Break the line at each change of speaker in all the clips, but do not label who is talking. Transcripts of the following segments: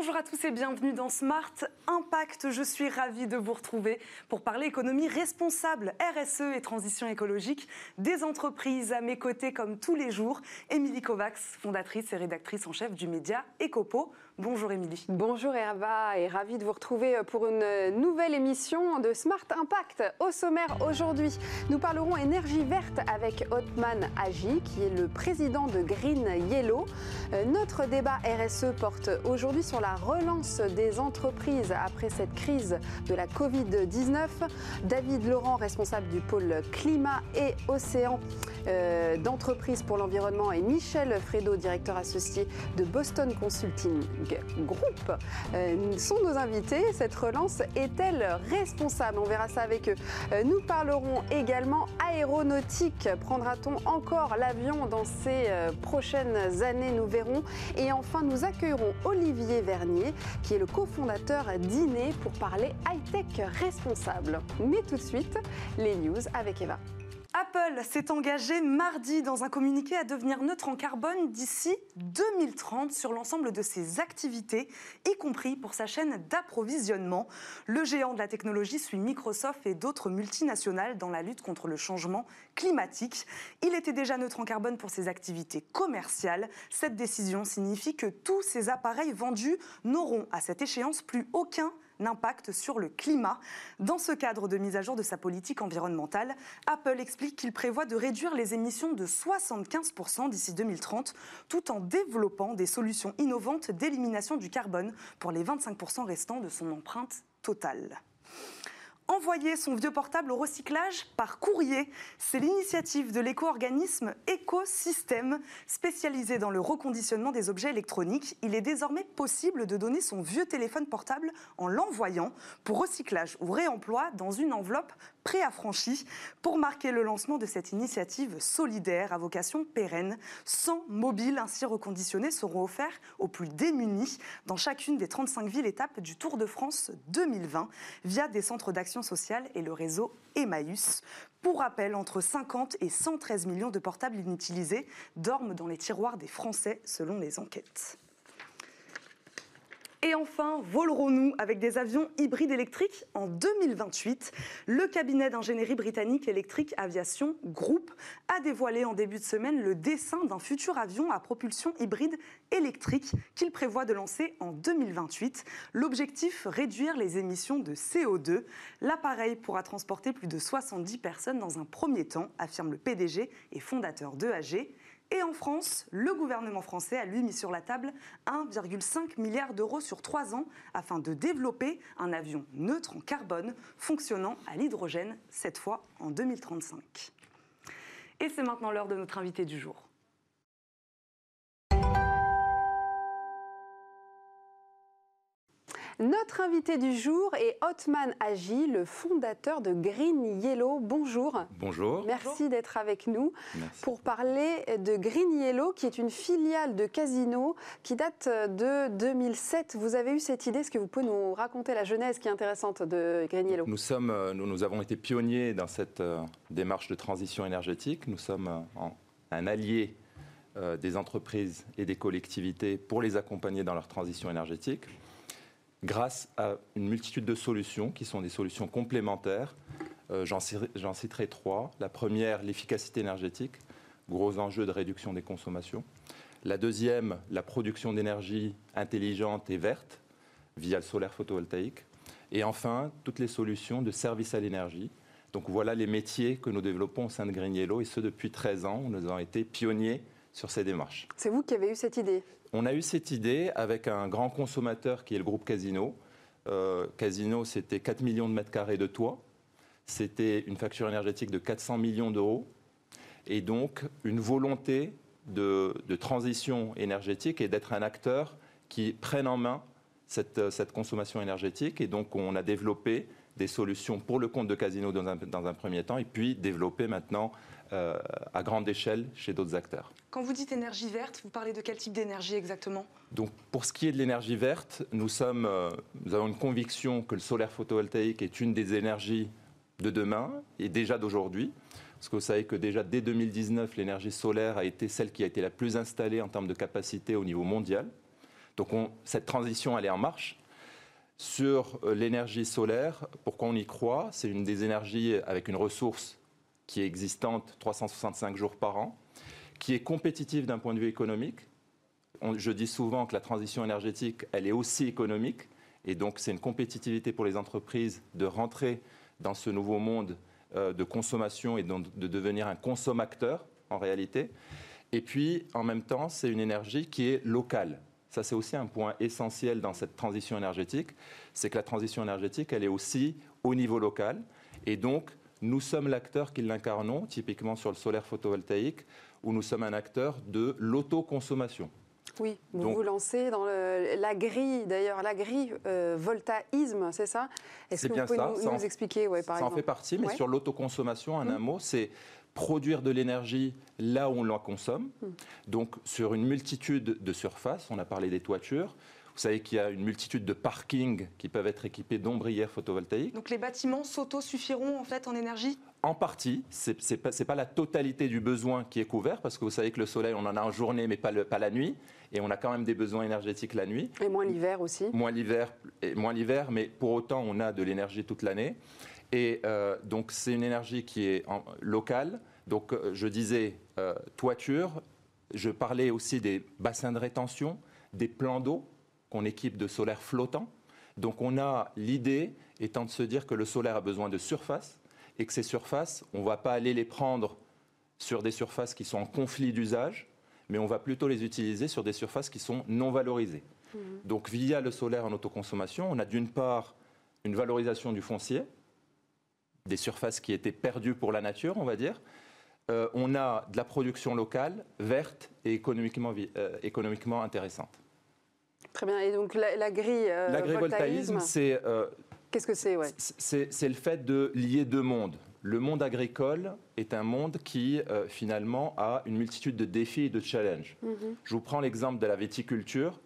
Bonjour à tous et bienvenue dans Smart Impact. Je suis ravie de vous retrouver pour parler économie responsable, RSE et transition écologique des entreprises. À mes côtés, comme tous les jours, Émilie Kovacs, fondatrice et rédactrice en chef du média Ecopo. Bonjour Émilie.
Bonjour Eva et ravie de vous retrouver pour une nouvelle émission de Smart Impact. Au sommaire aujourd'hui, nous parlerons énergie verte avec Otman Agi qui est le président de Green Yellow. Euh, notre débat RSE porte aujourd'hui sur la relance des entreprises après cette crise de la Covid-19. David Laurent, responsable du pôle climat et océan euh, d'entreprise pour l'environnement et Michel Fredo, directeur associé de Boston Consulting Group, euh, sont nos invités. Cette relance est-elle responsable? On verra ça avec eux. Euh, nous parlerons également aéronautique. Prendra-t-on encore l'avion dans ces prochaines années? Nous verrons. Et enfin, nous accueillerons Olivier Vernier, qui est le cofondateur d'INE pour parler high-tech responsable. Mais tout de suite, les news avec Eva.
Apple s'est engagé mardi dans un communiqué à devenir neutre en carbone d'ici 2030 sur l'ensemble de ses activités, y compris pour sa chaîne d'approvisionnement. Le géant de la technologie suit Microsoft et d'autres multinationales dans la lutte contre le changement climatique. Il était déjà neutre en carbone pour ses activités commerciales. Cette décision signifie que tous ces appareils vendus n'auront à cette échéance plus aucun impact sur le climat. Dans ce cadre de mise à jour de sa politique environnementale, Apple explique qu'il prévoit de réduire les émissions de 75% d'ici 2030, tout en développant des solutions innovantes d'élimination du carbone pour les 25% restants de son empreinte totale envoyer son vieux portable au recyclage par courrier. C'est l'initiative de l'éco-organisme Écosystème, spécialisé dans le reconditionnement des objets électroniques. Il est désormais possible de donner son vieux téléphone portable en l'envoyant pour recyclage ou réemploi dans une enveloppe préaffranchie pour marquer le lancement de cette initiative solidaire à vocation pérenne. 100 mobiles ainsi reconditionnés seront offerts aux plus démunis dans chacune des 35 villes étapes du Tour de France 2020 via des centres d'action sociale et le réseau Emmaüs. Pour rappel, entre 50 et 113 millions de portables inutilisés dorment dans les tiroirs des Français selon les enquêtes. Et enfin, volerons-nous avec des avions hybrides électriques en 2028 Le cabinet d'ingénierie britannique Electric Aviation Group a dévoilé en début de semaine le dessin d'un futur avion à propulsion hybride électrique qu'il prévoit de lancer en 2028. L'objectif, réduire les émissions de CO2. L'appareil pourra transporter plus de 70 personnes dans un premier temps, affirme le PDG et fondateur d'EAG. Et en France, le gouvernement français a lui mis sur la table 1,5 milliard d'euros sur trois ans afin de développer un avion neutre en carbone fonctionnant à l'hydrogène, cette fois en 2035. Et c'est maintenant l'heure de notre invité du jour.
Notre invité du jour est Otman Agi, le fondateur de Green Yellow. Bonjour.
Bonjour.
Merci d'être avec nous pour parler de Green Yellow, qui est une filiale de Casino qui date de 2007. Vous avez eu cette idée Est-ce que vous pouvez nous raconter la genèse qui est intéressante de Green Yellow?
Nous, sommes, euh, nous, nous, avons été pionniers dans cette euh, démarche de transition énergétique. Nous sommes euh, un allié des entreprises et des collectivités pour les accompagner dans leur transition énergétique grâce à une multitude de solutions qui sont des solutions complémentaires. Euh, j'en citerai trois. La première, l'efficacité énergétique, gros enjeu de réduction des consommations. La deuxième, la production d'énergie intelligente et verte via le solaire photovoltaïque. Et enfin, toutes les solutions de service à l'énergie. Donc voilà les métiers que nous développons au sein de Green et ce depuis 13 ans. Nous avons été pionniers sur ces démarches.
C'est vous qui avez eu cette idée?
On a eu cette idée avec un grand consommateur qui est le groupe Casino. Euh, Casino, c'était 4 millions de mètres carrés de toit. C'était une facture énergétique de 400 millions d'euros. Et donc, une volonté de, transition énergétique et d'être un acteur qui prenne en main cette, cette, consommation énergétique. Et donc, on a développé des solutions pour le compte de Casino dans un, dans un premier temps, et puis développé maintenant euh, à grande échelle chez d'autres acteurs.
Quand vous dites énergie verte, vous parlez de quel type d'énergie exactement?
Donc, pour ce qui est de l'énergie verte, nous, sommes, euh, nous avons une conviction que le solaire photovoltaïque est une des énergies de demain et déjà d'aujourd'hui. Parce que vous savez que déjà dès 2019, l'énergie solaire a été celle qui a été la plus installée en termes de capacité au niveau mondial. Donc cette transition, elle est en marche. Sur euh, l'énergie solaire, pourquoi on y croit C'est une des énergies avec une ressource qui est existante 365 jours par an, qui est compétitive d'un point de vue économique. je dis souvent que la transition énergétique, elle est aussi économique. Et donc, c'est une compétitivité pour les entreprises de rentrer dans ce nouveau monde euh, de consommation et de devenir un consommateur en réalité. Et puis, en même temps, c'est une énergie qui est locale. Ça, c'est aussi un point essentiel dans cette transition énergétique. C'est que la transition énergétique, elle est aussi au niveau local. Et donc, nous sommes l'acteur qui l'incarnons, typiquement sur le solaire photovoltaïque, où nous sommes un acteur de l'autoconsommation.
Oui, vous vous lancez dans l'agri, d'ailleurs, l'agri-voltaïsme, euh, c'est ça?
Est-ce que vous pouvez
nous, nous expliquer,
ouais, par ça en fait partie, mais sur l'autoconsommation, en un mot, c'est produire de l'énergie là où on la consomme, hmm. donc sur une multitude de surfaces, on a parlé des toitures, savez qu'il y a une multitude de parkings qui peuvent être équipés d'ombrières photovoltaïques.
Donc les bâtiments s'auto-suffiront en fait en énergie?
En partie, ce n'est pas, pas, la totalité du besoin qui est couvert, parce que vous savez que le soleil, on en a en journée, mais pas, le, pas la nuit, et on a quand même des besoins énergétiques la nuit.
Et moins l'hiver aussi.
Moins l'hiver, moins l'hiver, mais pour autant, on a de l'énergie toute l'année. Et euh, donc, c'est une énergie qui est en, locale. Donc, euh, je disais euh, toiture, je parlais aussi des bassins de rétention, des plans d'eau qu'on équipe de solaire flottant. Donc, on a l'idée étant de se dire que le solaire a besoin de surface et que ces surfaces, on ne va pas aller les prendre sur des surfaces qui sont en conflit d'usage, mais on va plutôt les utiliser sur des surfaces qui sont non valorisées. Mmh. Donc via le solaire en autoconsommation, on a d'une part une valorisation du foncier, des surfaces qui étaient perdues pour la nature, on va dire. Euh, on a de la production locale, verte et économiquement, euh, économiquement intéressante.
Très bien. Et donc l'agri...
Euh, L'agrivoltaïsme, c'est
Qu'est-ce que c'est
C'est le fait de lier deux mondes. Le monde agricole est un monde qui, euh, finalement, a une multitude de défis et de challenges. Mhm. Je vous prends l'exemple de la viticulture.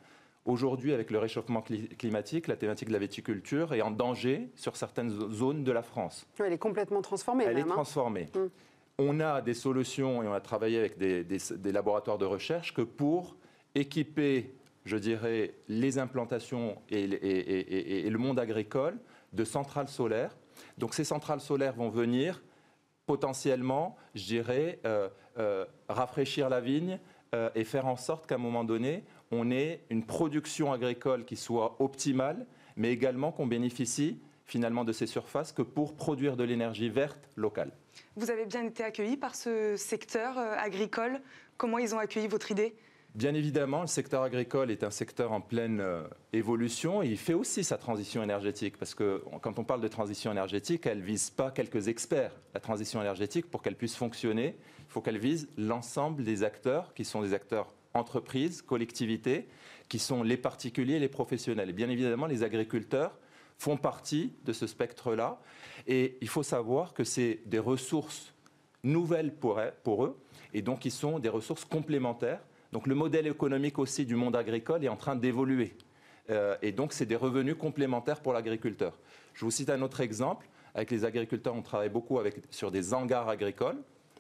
Aujourd'hui, avec le réchauffement climatique, la thématique de la viticulture est en danger sur certaines zones de la France.
Elle est complètement transformée.
Elle est hein. transformée. Mm. On a des solutions et on a travaillé avec des, des laboratoires de recherche que pour équiper, je dirais, les implantations et, le monde agricole de centrales solaires. Donc ces centrales solaires vont venir potentiellement, je dirais, euh, euh, rafraîchir la vigne euh, et faire en sorte qu'à un moment donné, on ait une production agricole qui soit optimale, mais également qu'on bénéficie finalement de ces surfaces que pour produire de l'énergie verte locale.
Vous avez bien été accueilli par ce secteur agricole. Comment ils ont accueilli votre idée?
Bien évidemment, le secteur agricole est un secteur en pleine euh, évolution et il fait aussi sa transition énergétique parce que quand on parle de transition énergétique, elle ne vise pas quelques experts. La transition énergétique, pour qu'elle puisse fonctionner, il faut qu'elle vise l'ensemble des acteurs qui sont des acteurs entreprises, collectivités, qui sont les particuliers et les professionnels. Et bien évidemment, les agriculteurs font partie de ce spectre-là et il faut savoir que c'est des ressources nouvelles pour eux et donc ils sont des ressources complémentaires donc le modèle économique aussi du monde agricole est en train d'évoluer. Euh, et donc c'est des revenus complémentaires pour l'agriculteur. Je vous cite un autre exemple. Avec les agriculteurs, on travaille beaucoup avec, sur des hangars agricoles.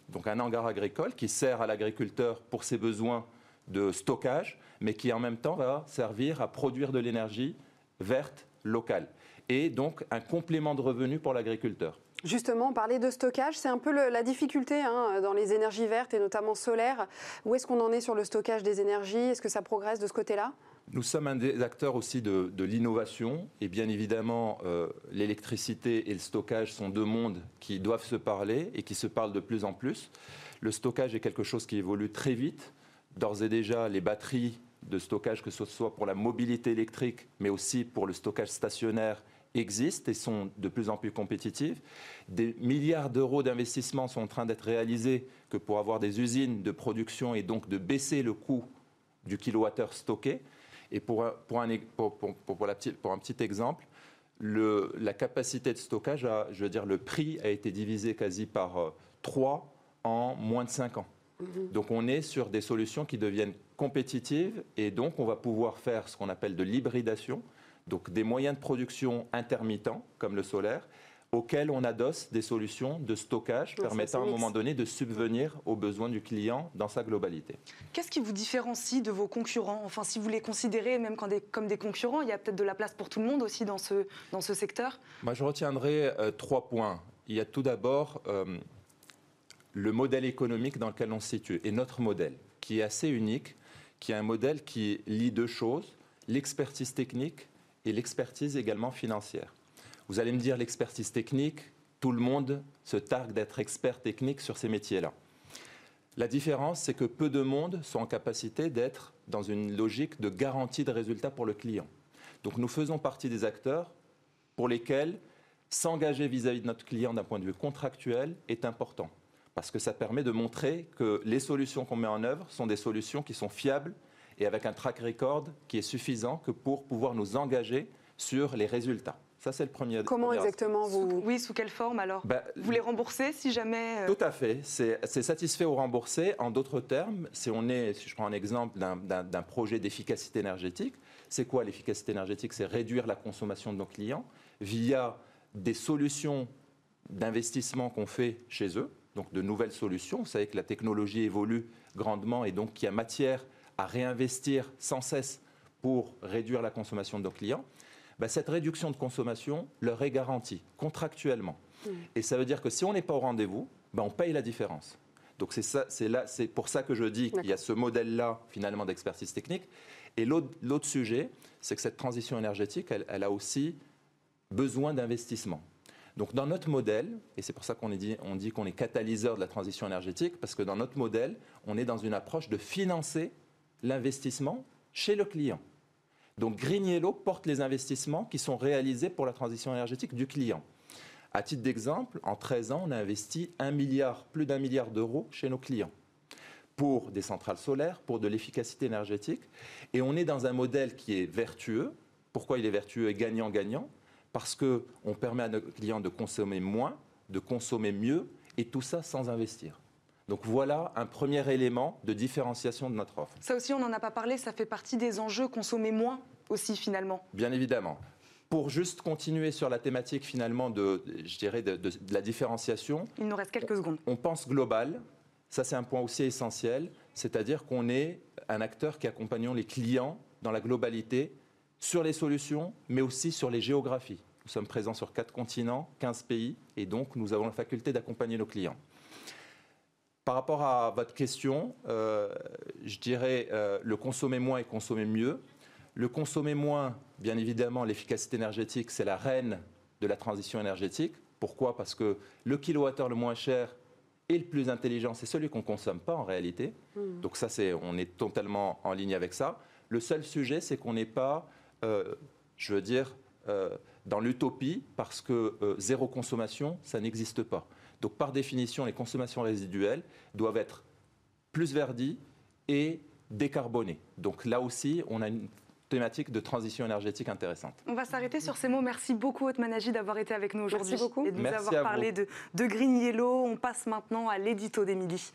Donc un hangar agricole qui sert à l'agriculteur pour ses besoins de stockage, mais qui en même temps va servir à produire de l'énergie verte locale. Et donc un complément de revenus pour l'agriculteur.
Justement, parler de stockage, c'est un peu la difficulté hein, dans les énergies vertes et notamment solaires. Où est-ce qu'on en est sur le stockage des énergies? Est-ce que ça progresse de ce côté-là?
Nous sommes un des acteurs aussi de, l'innovation et bien évidemment euh, l'électricité et le stockage sont deux mondes qui doivent se parler et qui se parlent de plus en plus. Le stockage est quelque chose qui évolue très vite. D'ores et déjà, les batteries de stockage, que ce soit pour la mobilité électrique, mais aussi pour le stockage stationnaire, existent et sont de plus en plus compétitives. Des milliards d'euros d'investissement sont en train d'être réalisés que pour avoir des usines de production et donc de baisser le coût du kilowattheure stocké. Et pour, pour, un, pour, pour, la petite, pour un petit exemple, le, la capacité de stockage, je veux dire, le prix a été divisé quasi par 3 euh, en moins de 5 ans. Mm-hmm. Donc on est sur des solutions qui deviennent compétitives et donc on va pouvoir faire ce qu'on appelle de l'hybridation, donc des moyens de production intermittents, comme le solaire, auxquels on adosse des solutions de stockage permettant à un moment donné de subvenir aux besoins du client dans sa globalité.
Qu'est-ce qui vous différencie de vos concurrents? Enfin, si vous les considérez même comme des concurrents, il y a peut-être de la place pour tout le monde aussi dans ce, dans ce secteur?
Moi, je retiendrai euh, trois points. Il y a tout d'abord euh, le modèle économique dans lequel on se situe et notre modèle, qui est assez unique, qui est un modèle qui lie deux choses, l'expertise technique et l'expertise également financière. Vous allez me dire l'expertise technique, tout le monde se targue d'être expert technique sur ces métiers-là. La différence, c'est que peu de monde sont en capacité d'être dans une logique de garantie de résultat pour le client. Donc nous faisons partie des acteurs pour lesquels s'engager vis-à-vis de notre client d'un point de vue contractuel est important. Parce que ça permet de montrer que les solutions qu'on met en œuvre sont des solutions qui sont fiables et avec un track record qui est suffisant que pour pouvoir nous engager sur les résultats. Ça, c'est le premier.
Comment exactement vous
Oui, sous quelle forme alors? Bah, Vous les remboursez si jamais
euh Tout à fait. C'est satisfait ou remboursé. En d'autres termes, si on est, si je prends un exemple d'un projet d'efficacité énergétique, c'est quoi l'efficacité énergétique? C'est réduire la consommation de nos clients via des solutions d'investissement qu'on fait chez eux, donc de nouvelles solutions. Vous savez que la technologie évolue grandement et donc qu'il y a matière à réinvestir sans cesse pour réduire la consommation de nos clients. Bah, cette réduction de consommation leur est garantie contractuellement. Mmh. Et ça veut dire que si on n'est pas au rendez-vous, bah, on paye la différence. Donc c'est pour ça que je dis qu'il y a ce modèle-là finalement d'expertise technique. Et l'autre sujet, c'est que cette transition énergétique, elle, a aussi besoin d'investissement. Donc dans notre modèle, et c'est pour ça qu'on dit, dit qu'on est catalyseur de la transition énergétique, parce que dans notre modèle, on est dans une approche de financer l'investissement chez le client. Donc Green porte les investissements qui sont réalisés pour la transition énergétique du client. À titre d'exemple, en 13 ans, on a investi milliard, plus d'un milliard d'euros chez nos clients pour des centrales solaires, pour de l'efficacité énergétique. Et on est dans un modèle qui est vertueux. Pourquoi il est vertueux et gagnant-gagnant? Parce qu'on permet à nos clients de consommer moins, de consommer mieux, et tout ça sans investir. Donc voilà un premier élément de différenciation de notre offre.
Ça aussi, on n'en a pas parlé, ça fait partie des enjeux, consommer moins aussi finalement.
Bien évidemment. Pour juste continuer sur la thématique finalement de, je dirais, de, la différenciation.
Il nous reste quelques secondes.
On pense global, ça c'est un point aussi essentiel, c'est-à-dire qu'on est un acteur qui accompagnons les clients dans la globalité sur les solutions, mais aussi sur les géographies. Nous sommes présents sur quatre continents, 15 pays, et donc nous avons la faculté d'accompagner nos clients. Par rapport à votre question, euh, je dirais euh, le consommer moins et consommer mieux. Le consommer moins, bien évidemment, l'efficacité énergétique, c'est la reine de la transition énergétique. Pourquoi? Parce que le kilowattheure le moins cher et le plus intelligent, c'est celui qu'on ne consomme pas en réalité. Hmm. Donc ça, c'est, on est totalement en ligne avec ça. Le seul sujet, c'est qu'on n'est pas, euh, je veux dire, dans l'utopie, parce que zéro consommation, ça n'existe pas. Donc par définition, les consommations résiduelles doivent être plus verdies et décarbonées. Donc là aussi, on a une thématique de transition énergétique intéressante.
On va s'arrêter sur ces mots. Merci beaucoup, Haute Managi, d'avoir été avec nous aujourd'hui
et
de nous avoir parlé de, de Green Yellow. On passe maintenant à l'édito d'Émilie.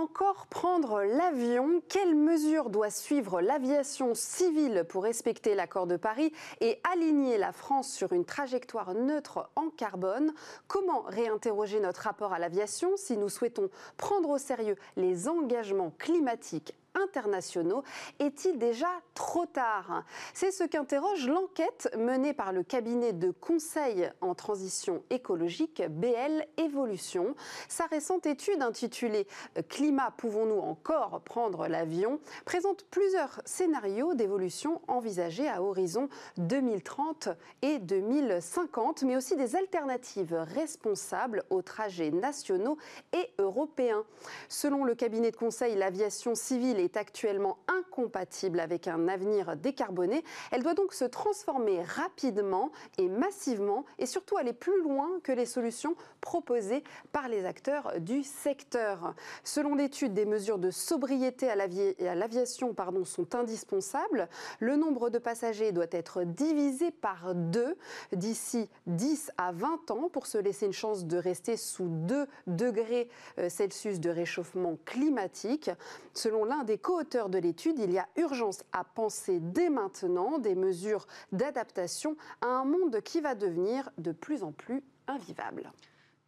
Encore prendre l'avion. Quelles mesures doit suivre l'aviation civile pour respecter l'accord de Paris et aligner la France sur une trajectoire neutre en carbone? Comment réinterroger notre rapport à l'aviation si nous souhaitons prendre au sérieux les engagements climatiques internationaux. Est-il déjà trop tard? C'est ce qu'interroge l'enquête menée par le cabinet de conseil en transition écologique BL Evolution. Sa récente étude intitulée Climat, pouvons-nous encore prendre l'avion? présente plusieurs scénarios d'évolution envisagés à horizon 2030 et 2050, mais aussi des alternatives responsables aux trajets nationaux et européens. Selon le cabinet de conseil, l'aviation civile est actuellement incompatible avec un avenir décarboné. Elle doit donc se transformer rapidement et massivement et surtout aller plus loin que les solutions proposées par les acteurs du secteur. Selon l'étude, des mesures de sobriété à l'aviation sont indispensables. Le nombre de passagers doit être divisé par deux d'ici 10 à 20 ans pour se laisser une chance de rester sous 2 degrés euh, Celsius de réchauffement climatique. Selon l'un des co-auteurs de l'étude, il y a urgence à penser dès maintenant des mesures d'adaptation à un monde qui va devenir de plus en plus invivable.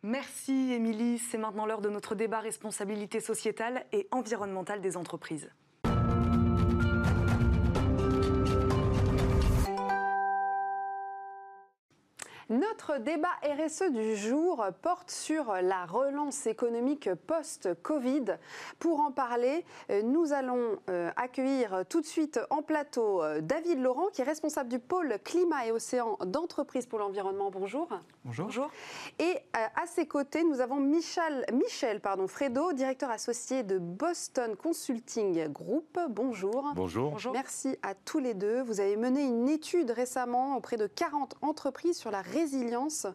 Merci Émilie. C'est maintenant l'heure de notre débat responsabilité sociétale et environnementale des entreprises.
Notre débat RSE du jour porte sur la relance économique post-Covid. Pour en parler, euh, nous allons euh, accueillir tout de suite en plateau euh, David Laurent, qui est responsable du pôle climat et océan d'entreprise pour l'environnement. Bonjour.
Bonjour.
Et à ses côtés, nous avons Michel, Michel pardon, Fredo, directeur associé de Boston Consulting Group. Bonjour.
Bonjour.
Bonjour. Merci à tous les deux. Vous avez mené une étude récemment auprès de 40 entreprises sur la résilience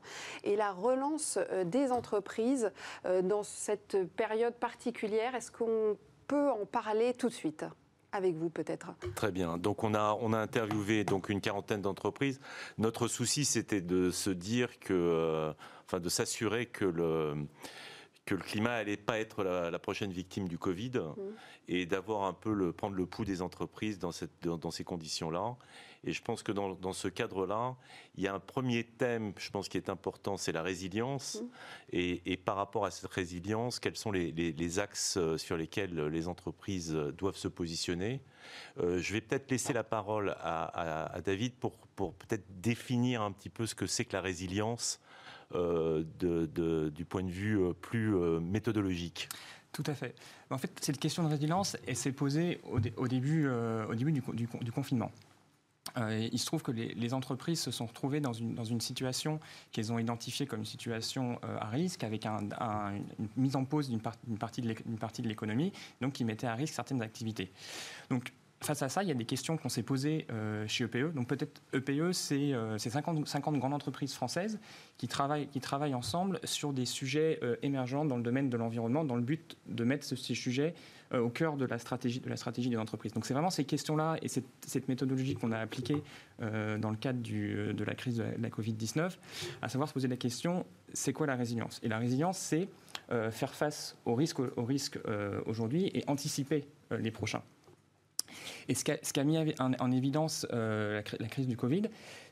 et la relance euh, des entreprises euh, dans cette période particulière. Est-ce qu'on peut en parler tout de suite avec vous peut-être?
Très bien. Donc on a on a interviewé donc une quarantaine d'entreprises. Notre souci c'était de se dire que euh, enfin de s'assurer que le que le climat allait pas être la, prochaine victime du Covid mmh. et d'avoir un peu le prendre le pouls des entreprises dans cette dans ces conditions là et je pense que dans, ce cadre-là, il y a un premier thème, je pense, qui est important, c'est la résilience. Mmh. Et, par rapport à cette résilience, quels sont les, axes euh, sur lesquels les entreprises doivent se positionner? Euh, Je vais peut-être laisser la parole à, David pour, pour peut-être définir un petit peu ce que c'est que la résilience euh, du point de vue plus méthodologique.
Tout à fait. En fait, cette question de résilience, elle s'est posée au, début, au début du confinement. Euh, il se trouve que les, entreprises se sont retrouvées dans une, situation qu'elles ont identifiée comme une situation euh, à risque, avec une mise en pause d'une partie de l'économie, donc qui mettait à risque certaines activités. Donc, Face à ça, il y a des questions qu'on s'est posées euh, chez EPE. Donc peut-être EPE, c'est 50, 50, grandes entreprises françaises qui travaillent, qui travaillent ensemble sur des sujets émergents dans le domaine de l'environnement, dans le but de mettre ces sujets euh, au cœur de la stratégie de la stratégie des entreprises. Donc c'est vraiment ces questions-là et cette, méthodologie qu'on a appliquée euh, dans le cadre de la crise de la, Covid-19, à savoir se poser la question c'est quoi la résilience? Et la résilience, c'est euh, faire face aux risques, aux risques aujourd'hui et anticiper les prochains. Et ce qu'a mis en, évidence la, crise du Covid,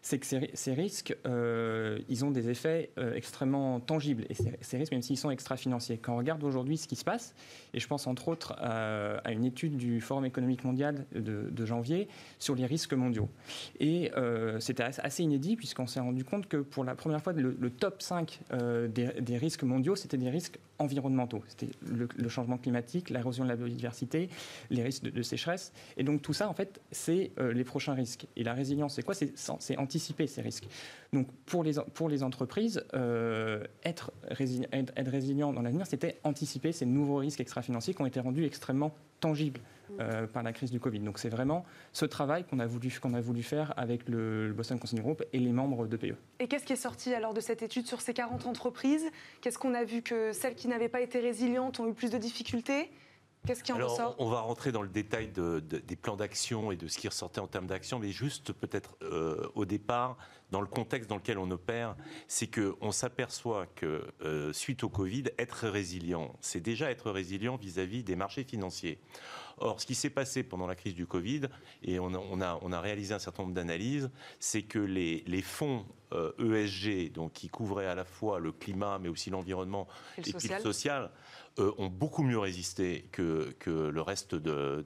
c'est que ces, risques, euh, ils ont des effets euh, extrêmement tangibles. Et ces, risques, même s'ils sont extra-financiers. Quand on regarde aujourd'hui ce qui se passe, et je pense entre autres à, une étude du Forum économique mondial de, janvier sur les risques mondiaux. Et euh, c'était assez inédit puisqu'on s'est rendu compte que pour la première fois, le, top 5 des, risques mondiaux, c'était des risques environnementaux. C'était le, changement climatique, l'érosion de la biodiversité, les risques de, sécheresse. Et donc tout ça, en fait, c'est les prochains risques. Et la résilience, c'est quoi? C'est anti anticiper ces risques. Donc pour les, pour les entreprises, euh, être, résilient, être, résilient dans l'avenir, c'était anticiper ces nouveaux risques extra-financiers qui ont été rendus extrêmement tangibles euh, par la crise du Covid. Donc c'est vraiment ce travail qu'on a, voulu, qu'on a voulu faire avec le, Boston Consulting Group et les membres de PE.
Et qu'est-ce qui est sorti alors de cette étude sur ces 40 entreprises? Qu'est-ce qu'on a vu que celles qui n'avaient pas été résilientes ont eu plus de difficultés? Qu'est-ce qui en ressort
On va rentrer dans le détail des plans d'action et de ce qui ressortait en termes d'action, mais juste peut-être euh, au départ, dans le contexte dans lequel on opère, c'est qu'on s'aperçoit que euh, suite au Covid, être résilient, c'est déjà être résilient vis-à-vis des marchés financiers. Or, ce qui s'est passé pendant la crise du Covid, et on a, on a, réalisé un certain nombre d'analyses, c'est que les, les fonds ESG, euh, e donc qui couvraient à la fois le climat, mais aussi l'environnement et, le social, social euh, ont beaucoup mieux résisté que, que le reste de,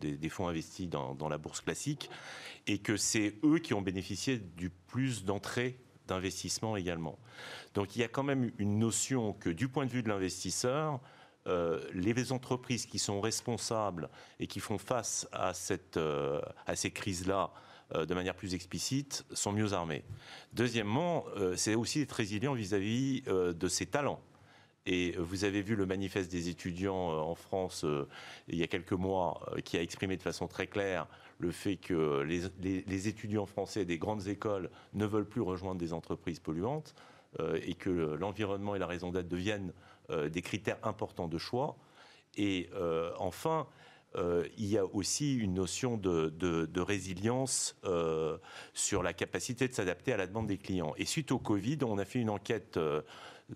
des fonds investis dans, dans, la bourse classique, et que c'est eux qui ont bénéficié du plus d'entrées d'investissement également. Donc il y a quand même une notion que du point de vue de l'investisseur, euh, les entreprises qui sont responsables et qui font face à, cette, euh, à ces crises-là de manière plus explicite sont mieux armées. Deuxièmement, c'est aussi être résilient vis-à-vis de ses talents. Et vous avez vu le manifeste des étudiants euh, en France euh, il y a quelques mois euh, qui a exprimé de façon très claire le fait que les, étudiants français des grandes écoles ne veulent plus rejoindre des entreprises polluantes et que l'environnement et la raison d'être deviennent des critères importants de choix. Et enfin, il y a aussi une notion de, résilience sur la capacité de s'adapter à la demande des clients. Et suite au Covid, on a fait une enquête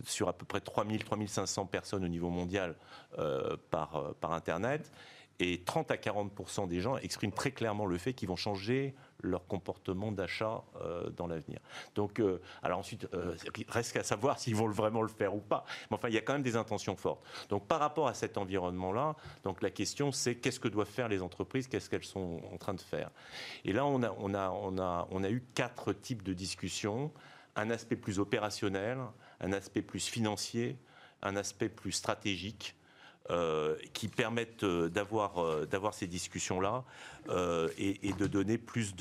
sur à peu près 3000, 3500 personnes au niveau mondial euh, euh, par Internet. Et 30 à 40 des gens expriment très clairement le fait qu'ils vont changer leur comportement d'achat euh, dans l'avenir. Donc, euh, alors ensuite, euh, reste à savoir s'ils vont vraiment le faire ou pas. Mais enfin, il y a quand même des intentions fortes. Donc, par rapport à cet environnement-là, donc la question c'est qu'est-ce que doivent faire les entreprises, qu'est-ce qu'elles sont en train de faire? Et là, on a, on a, on a, on a eu quatre types de discussions un aspect plus opérationnel, un aspect plus financier, un aspect plus stratégique. Euh, qui permettent euh, d'avoir euh, d'avoir ces discussions-là et, de donner plus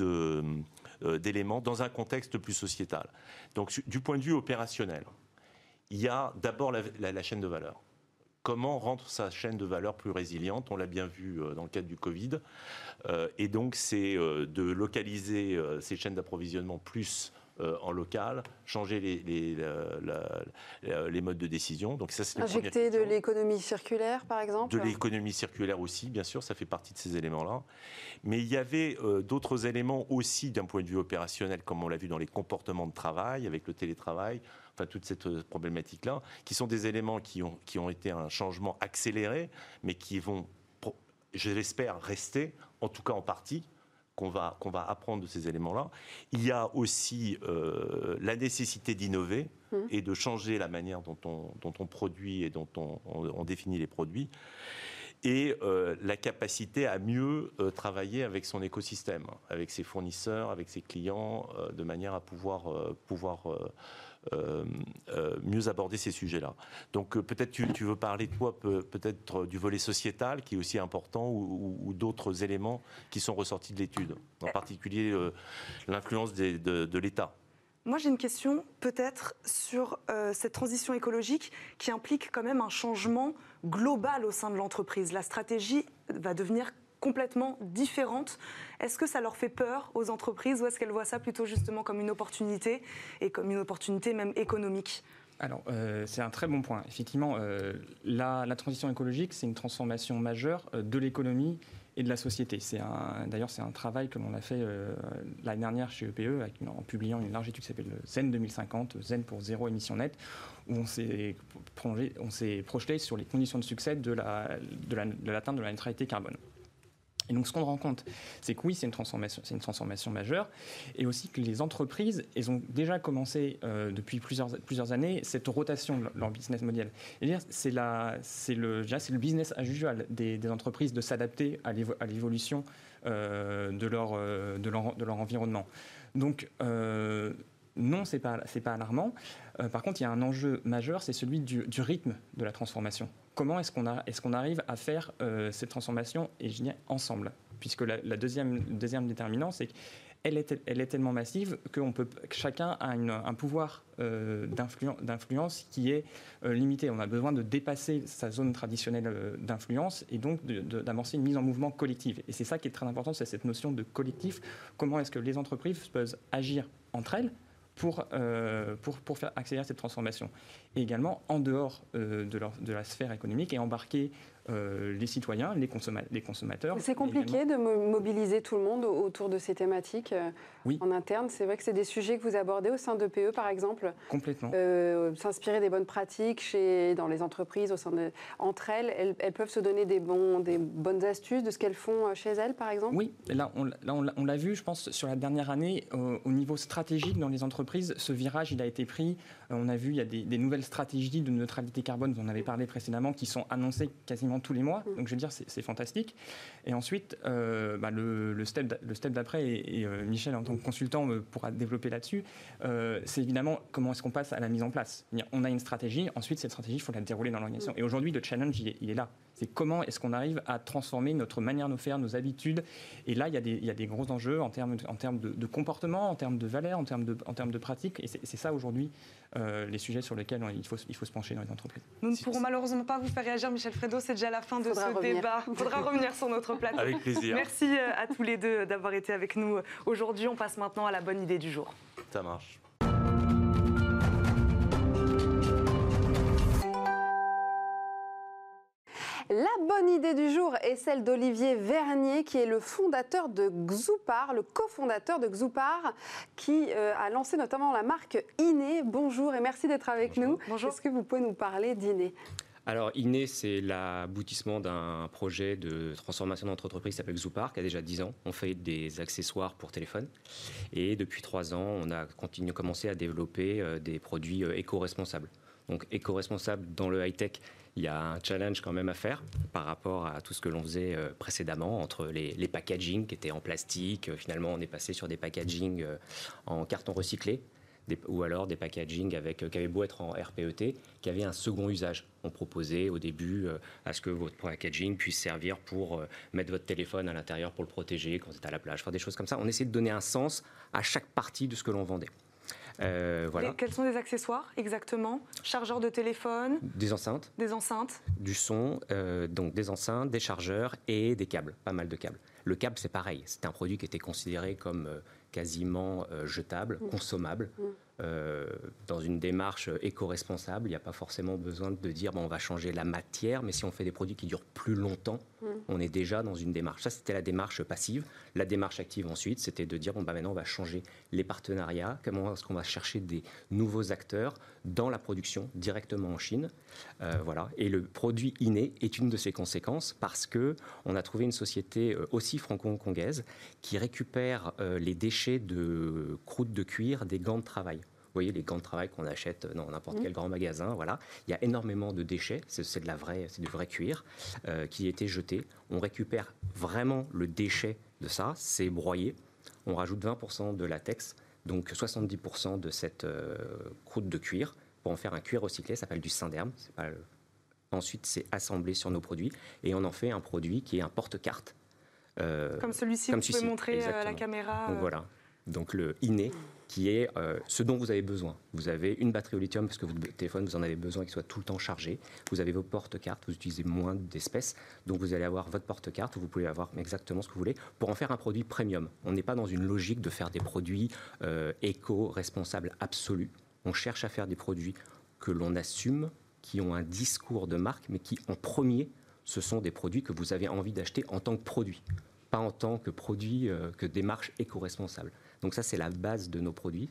d'éléments dans un contexte plus sociétal. Donc, du point de vue opérationnel, il y a d'abord la, chaîne de valeur. Comment rendre sa chaîne de valeur plus résiliente? On l'a bien vu dans le cadre du Covid. et donc, c'est de localiser ces chaînes d'approvisionnement plus euh, en local, changer les, les, modes de décision.
Donc ça, c'est Injecter de l'économie circulaire, par exemple
De l'économie circulaire aussi, bien sûr, ça fait partie de ces éléments-là. Mais il y avait euh, d'autres éléments aussi d'un point de vue opérationnel, comme on l'a vu dans les comportements de travail, avec le télétravail, enfin toute cette euh, problématique-là, qui sont des éléments qui ont, qui ont été un changement accéléré, mais qui vont, je l'espère, rester, en tout cas en partie, qu'on va, qu'on va apprendre de ces éléments-là. Il y a aussi euh, la nécessité d'innover mmh. et de changer la manière dont on, dont on produit et dont on, on, définit les produits. Et euh, la capacité à mieux euh, travailler avec son écosystème, avec ses fournisseurs, avec ses clients, de manière à pouvoir, pouvoir mieux aborder ces sujets-là. Donc euh, peut-être tu, veux parler, toi, peut-être du volet sociétal qui est aussi important ou, d'autres éléments qui sont ressortis de l'étude, en particulier l'influence de l'État.
Moi, j'ai une question peut-être sur cette transition écologique qui implique quand même un changement global au sein de l'entreprise. La stratégie va devenir complètement différentes. Est-ce que ça leur fait peur aux entreprises ou est-ce qu'elles voient ça plutôt justement comme une opportunité et comme une opportunité même économique?
Alors, euh, c'est un très bon point. Effectivement, euh, la, transition écologique, c'est une transformation majeure euh, de l'économie et de la société. D'ailleurs, c'est un travail que l'on a fait l'année dernière chez EPE en publiant une large étude qui s'appelle Zen 2050, Zen pour zéro émission nette, où on s'est projeté sur les conditions de succès de l'atteinte de la neutralité carbone. Et donc, ce qu'on rend compte, c'est que oui, c'est une transformation, c'est majeure, et aussi que les entreprises, elles ont déjà commencé euh, depuis plusieurs, années cette rotation de leur business model. C'est c'est le, c'est business as usual des, entreprises de s'adapter à l'évolution euh, de, leur, euh, de, leur, environnement. Donc non, ce n'est pas, pas alarmant. Par contre, il y a un enjeu majeur, c'est celui du, rythme de la transformation comment est-ce qu'on arrive à faire euh, cette transformation, et je dis ensemble? Puisque la, deuxième, deuxième déterminant, c'est qu'elle est, elle est tellement massive peut, que chacun a un pouvoir euh, d'influence qui est euh, limité. On a besoin de dépasser sa zone traditionnelle d'influence et donc d'amorcer une mise en mouvement collective. Et c'est ça qui est très important, c'est cette notion de collectif. Comment est-ce que les entreprises peuvent agir entre elles pour, euh, pour, pour, faire accélérer cette transformation. Et également en dehors euh, de, leur, de, la sphère économique et embarquer euh, les citoyens, les, les consommateurs.
C'est compliqué de mobiliser tout le monde autour de ces thématiques euh, oui. en interne? C'est vrai que c'est des sujets que vous abordez au sein de PE, par exemple?
Complètement.
Euh, s'inspirer des bonnes pratiques chez, dans les entreprises, au sein de, entre elles, elles, peuvent se donner des, bons, des bonnes astuces de ce qu'elles font chez elles, par exemple?
Oui, là, on, là, on l'a vu, je pense, sur la dernière année, au niveau stratégique dans les entreprises, ce virage, il a été pris. On a vu, il y a des, des nouvelles stratégies de neutralité carbone, vous en avez parlé précédemment, qui sont annoncées quasiment tous les mois. Donc je veux dire, c'est fantastique. Et ensuite, euh, bah, le, le, step, le step d'après, et, euh, Michel en tant que consultant pourra développer là-dessus, euh, c'est évidemment comment est-ce qu'on passe à la mise en place. On a une stratégie, ensuite cette stratégie, il faut la dérouler dans l'organisation. Et aujourd'hui, le challenge, il est, là. C'est comment est-ce qu'on arrive à transformer notre manière de faire, nos habitudes. Et là, il y a des, il y a des gros enjeux en termes, en termes de, comportement, en termes de valeurs, en termes de, en termes de pratiques. Et c'est ça aujourd'hui les sujets sur lesquels il faut, il faut se pencher dans les entreprises.
Nous ne pourrons malheureusement pas vous faire réagir, Michel Fredo. C'est déjà la fin de ce débat. Il faudra revenir sur notre plateau.
Avec plaisir.
Merci euh, à tous les deux d'avoir été avec nous aujourd'hui. On passe maintenant à la bonne idée du jour.
Ça marche.
La bonne idée du jour est celle d'Olivier Vernier, qui est le fondateur de Xoupar, le cofondateur de Xoupar, qui euh, a lancé notamment la marque Iné. Bonjour et merci d'être avec nous. Bonjour. Est-ce que vous pouvez nous parler d'Iné?
Alors, INE, c'est l'aboutissement d'un projet de transformation de notre entreprise qui s'appelle Zoopar, qui a déjà 10 ans. On fait des accessoires pour téléphone. Et depuis 3 ans, on a continué, commencé à développer euh, des produits euh, éco-responsables. Donc, éco-responsable dans le high-tech, il y a un challenge quand même à faire par rapport à tout ce que l'on faisait euh, précédemment entre les, les qui étaient en plastique. Finalement, on est passé sur des packaging en carton recyclé ou alors des packaging avec, euh, qui avaient beau être en RPET, qui avaient un second usage. On proposait au début euh, à ce que votre packaging puisse servir pour euh, mettre votre téléphone à l'intérieur pour le protéger quand vous êtes à la plage, faire des choses comme ça. On essaie de donner un sens à chaque partie de ce que l'on vendait.
voilà. quels sont les accessoires exactement? Chargeurs de téléphone?
Des enceintes.
Des enceintes
Du son, donc des enceintes, des chargeurs et des câbles, pas mal de câbles. Le câble, c'est pareil. C'était un produit qui était considéré comme quasiment euh, jetable, mmh. consommable. Mmh. Euh, dans une démarche éco-responsable, il n'y a pas forcément besoin de dire bon, on va changer la matière, mais si on fait des produits qui durent plus longtemps, mmh. on est déjà dans une démarche. Ça, c'était la démarche passive. La démarche active ensuite, c'était de dire bon, bah, maintenant, on va changer les partenariats. Comment est-ce qu'on va chercher des nouveaux acteurs dans la production directement en Chine? Euh, voilà. Et le produit inné est une de ses conséquences parce que on a trouvé une société aussi franco-hongkongaise qui récupère les déchets de croûte de cuir des gants de travail. Vous voyez les gants de travail qu'on achète dans n'importe mmh. quel grand magasin, voilà. Il y a énormément de déchets, c'est de la vraie, c'est du vrai cuir euh, qui a été jeté. On récupère vraiment le déchet de ça, c'est broyé. On rajoute 20% de latex, donc 70% de cette euh, croûte de cuir pour en faire un cuir recyclé. Ça s'appelle du synderme. Ensuite, c'est assemblé sur nos produits et on en fait un produit qui est un porte-carte.
Euh, comme celui-ci, vous pouvez montrer à la caméra.
Donc voilà donc le inné, qui est euh, ce dont vous avez besoin. Vous avez une batterie au lithium parce que votre téléphone, vous en avez besoin qu'il soit tout le temps chargé. Vous avez vos porte-cartes, vous utilisez moins d'espèces, donc vous allez avoir votre porte-carte vous pouvez avoir exactement ce que vous voulez pour en faire un produit premium. On n'est pas dans une logique de faire des produits euh, éco-responsables absolus. On cherche à faire des produits que l'on assume, qui ont un discours de marque, mais qui en premier, ce sont des produits que vous avez envie d'acheter en tant que produit pas en tant que produit, euh, que démarche éco-responsable. Donc ça, c'est la base de nos produits.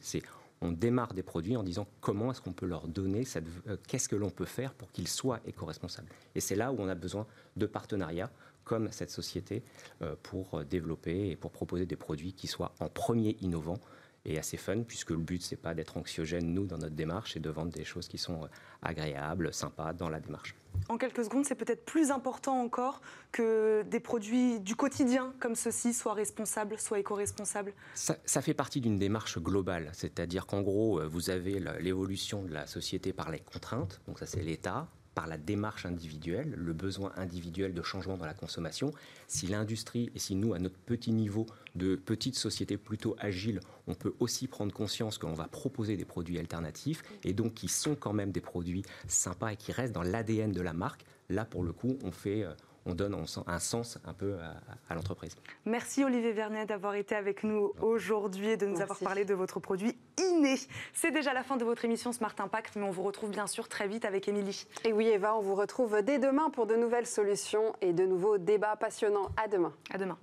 On démarre des produits en disant comment est-ce qu'on peut leur donner, euh, qu'est-ce que l'on peut faire pour qu'ils soient éco-responsables. Et c'est là où on a besoin de partenariats comme cette société euh, pour développer et pour proposer des produits qui soient en premier innovants et assez fun, puisque le but, c'est pas d'être anxiogène, nous, dans notre démarche, et de vendre des choses qui sont euh, agréables, sympas dans la démarche.
En quelques secondes, c'est peut-être plus important encore que des produits du quotidien comme ceux-ci soient responsables, soient éco-responsables.
Ça, ça, fait partie d'une démarche globale, c'est-à-dire qu'en gros, euh, vous avez l'évolution de la société par les contraintes, donc ça c'est l'État, par la démarche individuelle, le besoin individuel de changement dans la consommation. Si l'industrie et si nous, à notre petit niveau de petite société plutôt agile, on peut aussi prendre conscience qu'on va proposer des produits alternatifs et donc qui sont quand même des produits sympas et qui restent dans l'ADN de la marque, là pour le coup, on fait euh, on donne un sens un peu à, l'entreprise.
Merci Olivier Vernet d'avoir été avec nous aujourd'hui et de nous avoir parlé de votre produit C'est déjà la fin de votre émission Smart Impact, mais on vous retrouve bien sûr très vite avec Émilie.
Et oui Eva, on vous retrouve dès demain pour de nouvelles solutions et de nouveaux débats passionnants. À demain.
À demain.